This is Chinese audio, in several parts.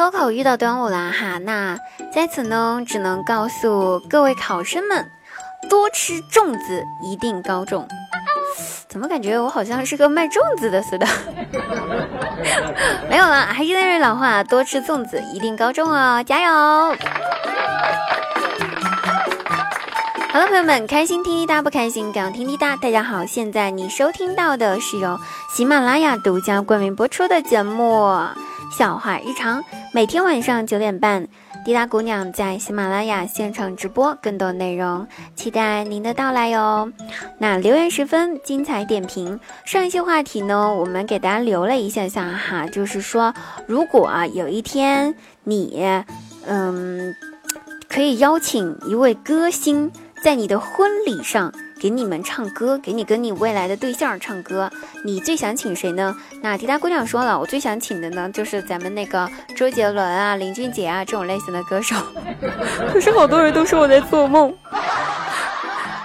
高考遇到端午啦哈，那在此呢，只能告诉各位考生们，多吃粽子一定高中。怎么感觉我好像是个卖粽子的似的？没有了，还是那句老话，多吃粽子一定高中哦，加油！好了，朋友们，开心听滴答，不开心更要听滴答。大家好，现在你收听到的是由喜马拉雅独家冠名播出的节目《笑话日常》，每天晚上九点半，滴答姑娘在喜马拉雅现场直播，更多内容期待您的到来哟。那留言十分精彩点评，上一期话题呢，我们给大家留了一下下哈，就是说，如果啊有一天你，嗯，可以邀请一位歌星。在你的婚礼上给你们唱歌，给你跟你未来的对象唱歌，你最想请谁呢？那迪达姑娘说了，我最想请的呢就是咱们那个周杰伦啊、林俊杰啊这种类型的歌手。可是好多人都说我在做梦，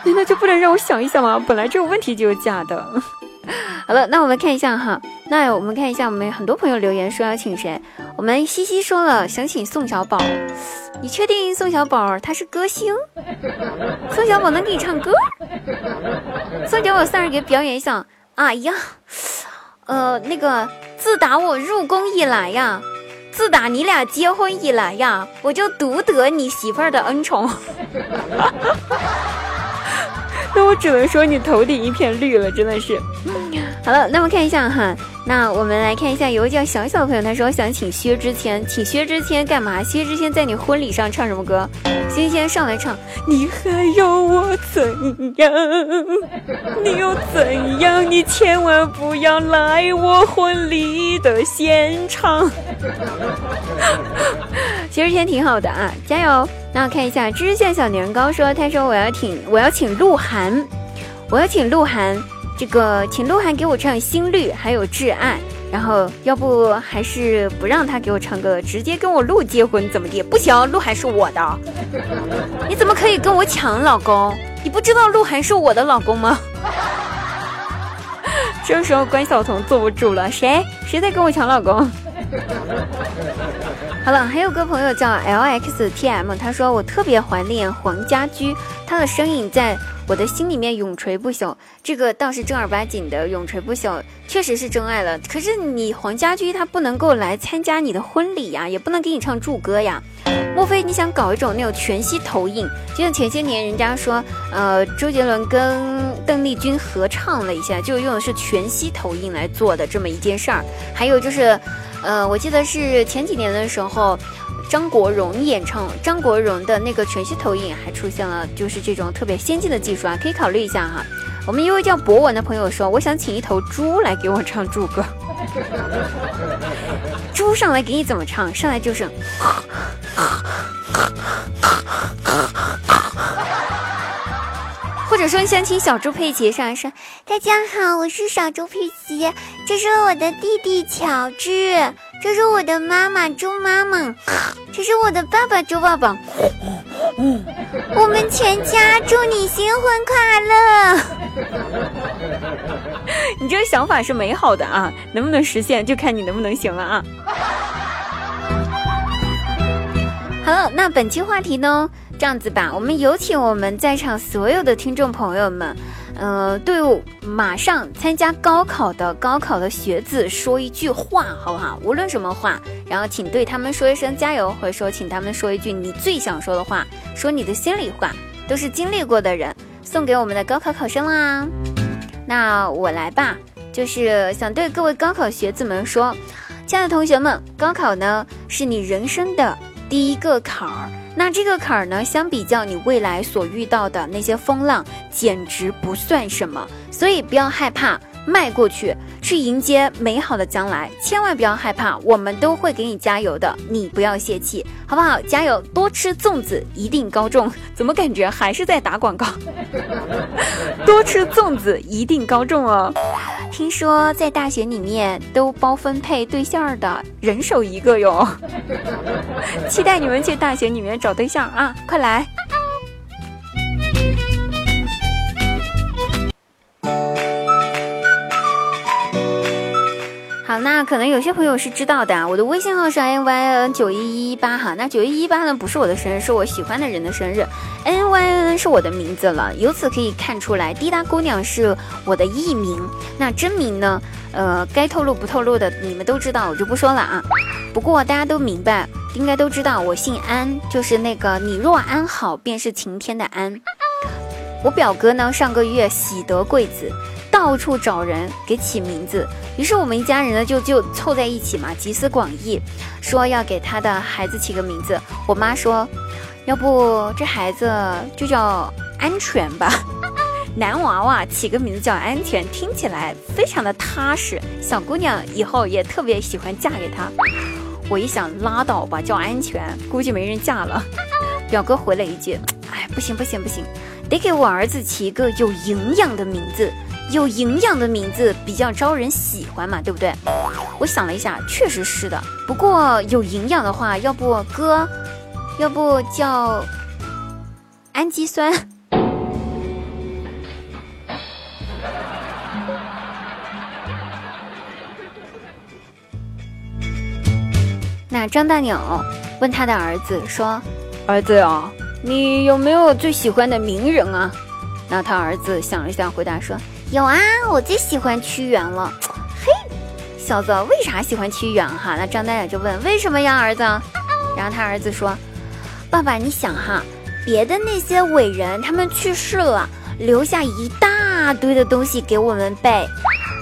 难道就不能让我想一想吗？本来这个问题就是假的。好了，那我们看一下哈，那我们看一下我们很多朋友留言说要请谁，我们西西说了想请宋小宝。你确定宋小宝他是歌星？宋小宝能给你唱歌？宋小宝算是给表演一下。哎呀，呃，那个，自打我入宫以来呀，自打你俩结婚以来呀，我就独得你媳妇儿的恩宠。那我只能说你头顶一片绿了，真的是。好了，那么看一下哈，那我们来看一下，有个叫小小的朋友，他说想请薛之谦，请薛之谦干嘛？薛之谦在你婚礼上唱什么歌？薛之谦上来唱，你还要我怎样？你又怎样？你千万不要来我婚礼的现场。薛之谦挺好的啊，加油！那我看一下，知县小年糕说，他说我要请我要请鹿晗，我要请鹿晗。这个请鹿晗给我唱《心率》，还有《挚爱》，然后要不还是不让他给我唱歌，直接跟我鹿结婚怎么地？不行，鹿晗是我的，你怎么可以跟我抢老公？你不知道鹿晗是我的老公吗？这时候关晓彤坐不住了，谁谁在跟我抢老公？好了，还有个朋友叫 L X T M，他说我特别怀念黄家驹，他的身影在。我的心里面永垂不朽，这个倒是正儿八经的永垂不朽，确实是真爱了。可是你黄家驹他不能够来参加你的婚礼呀，也不能给你唱祝歌呀。莫非你想搞一种那种全息投影？就像前些年人家说，呃，周杰伦跟邓丽君合唱了一下，就用的是全息投影来做的这么一件事儿。还有就是，呃，我记得是前几年的时候。张国荣演唱张国荣的那个全息投影还出现了，就是这种特别先进的技术啊，可以考虑一下哈。我们一位叫博文的朋友说，我想请一头猪来给我唱祝歌。猪上来给你怎么唱？上来就是。或者说想请小猪佩奇上来说：“大家好，我是小猪佩奇，这是我的弟弟乔治，这是我的妈妈猪妈妈，这是我的爸爸猪爸爸。我们全家祝你新婚快乐！你这个想法是美好的啊，能不能实现就看你能不能行了啊。好了，那本期话题呢？这样子吧，我们有请我们在场所有的听众朋友们，呃，对马上参加高考的高考的学子说一句话，好不好？无论什么话，然后请对他们说一声加油，或者说请他们说一句你最想说的话，说你的心里话，都是经历过的人，送给我们的高考考生啦。那我来吧，就是想对各位高考学子们说，亲爱的同学们，高考呢是你人生的第一个坎儿。那这个坎儿呢，相比较你未来所遇到的那些风浪，简直不算什么。所以不要害怕，迈过去，去迎接美好的将来。千万不要害怕，我们都会给你加油的。你不要泄气，好不好？加油，多吃粽子，一定高中。怎么感觉还是在打广告？多吃粽子，一定高中哦。听说在大学里面都包分配对象的人手一个哟，期待你们去大学里面找对象啊！快来。好，那可能有些朋友是知道的，我的微信号是 n y n 九一一八哈。那九一一八呢，不是我的生日，是我喜欢的人的生日。n 是我的名字了，由此可以看出来，滴答姑娘是我的艺名。那真名呢？呃，该透露不透露的，你们都知道，我就不说了啊。不过大家都明白，应该都知道，我姓安，就是那个你若安好，便是晴天的安。我表哥呢，上个月喜得贵子。到处找人给起名字，于是我们一家人呢就就凑在一起嘛，集思广益，说要给他的孩子起个名字。我妈说，要不这孩子就叫安全吧，男娃娃起个名字叫安全，听起来非常的踏实，小姑娘以后也特别喜欢嫁给他。我一想，拉倒吧，叫安全，估计没人嫁了。表哥回了一句，哎，不行不行不行，得给我儿子起一个有营养的名字。有营养的名字比较招人喜欢嘛，对不对？我想了一下，确实是的。不过有营养的话，要不哥，要不叫氨基酸。那张大鸟问他的儿子说：“儿子啊，你有没有最喜欢的名人啊？”那他儿子想了想，回答说。有啊，我最喜欢屈原了。嘿，小子，为啥喜欢屈原哈？那张大爷就问：为什么呀，儿子？然后他儿子说：爸爸，你想哈，别的那些伟人他们去世了，留下一大堆的东西给我们背，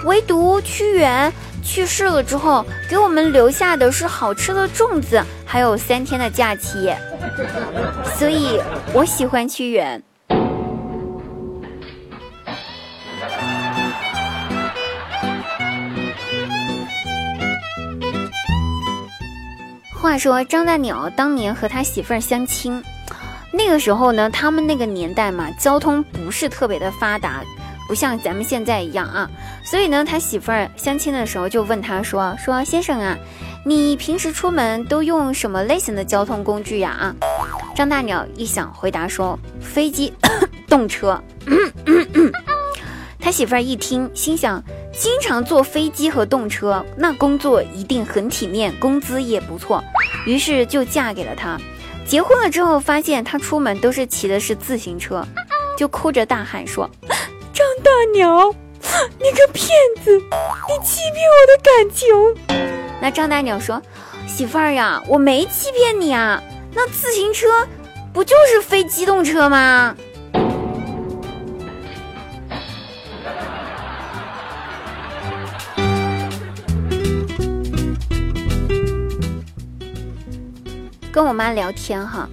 唯独屈原去世了之后，给我们留下的是好吃的粽子，还有三天的假期。所以我喜欢屈原。话说张大鸟当年和他媳妇儿相亲，那个时候呢，他们那个年代嘛，交通不是特别的发达，不像咱们现在一样啊。所以呢，他媳妇儿相亲的时候就问他说：“说先生啊，你平时出门都用什么类型的交通工具呀？”啊，张大鸟一想，回答说：“飞机、动车。”他媳妇儿一听，心想。经常坐飞机和动车，那工作一定很体面，工资也不错，于是就嫁给了他。结婚了之后，发现他出门都是骑的是自行车，就哭着大喊说：“张大鸟，你个骗子，你欺骗我的感情！”那张大鸟说：“媳妇儿呀，我没欺骗你啊，那自行车不就是非机动车吗？”跟我妈聊天哈，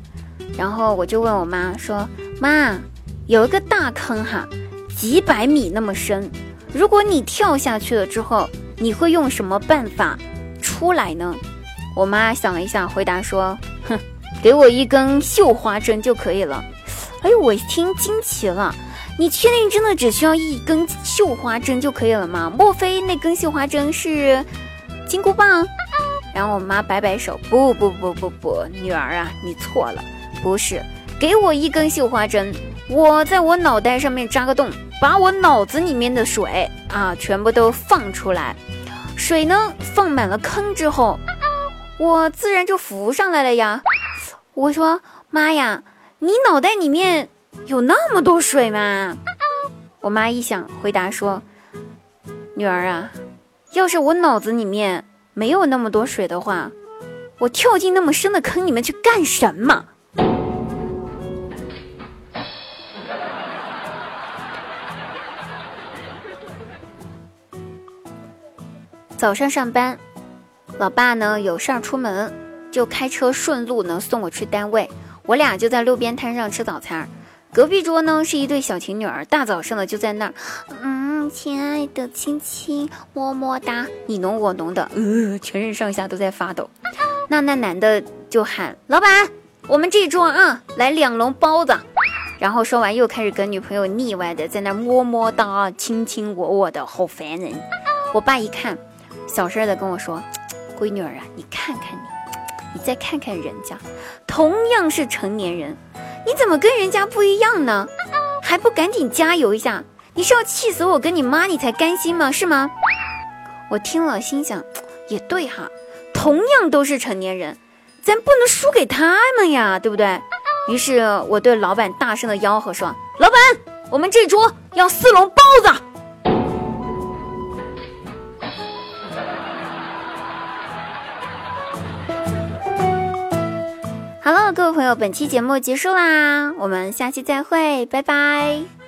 然后我就问我妈说：“妈，有一个大坑哈，几百米那么深，如果你跳下去了之后，你会用什么办法出来呢？”我妈想了一下，回答说：“哼，给我一根绣花针就可以了。”哎，我一听惊奇了，你确定真的只需要一根绣花针就可以了吗？莫非那根绣花针是金箍棒？然后我妈摆摆手，不不不不不，女儿啊，你错了，不是，给我一根绣花针，我在我脑袋上面扎个洞，把我脑子里面的水啊全部都放出来，水呢放满了坑之后，我自然就浮上来了呀。我说妈呀，你脑袋里面有那么多水吗？我妈一想，回答说，女儿啊，要是我脑子里面。没有那么多水的话，我跳进那么深的坑里面去干什么？早上上班，老爸呢有事儿出门，就开车顺路呢送我去单位。我俩就在路边摊上吃早餐。隔壁桌呢是一对小情侣儿，大早上的就在那儿，嗯，亲爱的，亲亲，么么哒，你侬我侬的，呃，全身上下都在发抖。那那男的就喊老板，我们这桌啊，来两笼包子。然后说完又开始跟女朋友腻歪的在那么么哒，卿卿我我的，好烦人。我爸一看，小声的跟我说，闺女儿啊，你看看你，你再看看人家，同样是成年人。你怎么跟人家不一样呢？还不赶紧加油一下！你是要气死我跟你妈你才甘心吗？是吗？我听了心想，也对哈，同样都是成年人，咱不能输给他们呀，对不对？于是我对老板大声的吆喝说：“老板，我们这桌要四笼包子。”好了，各位朋友，本期节目结束啦，我们下期再会，拜拜。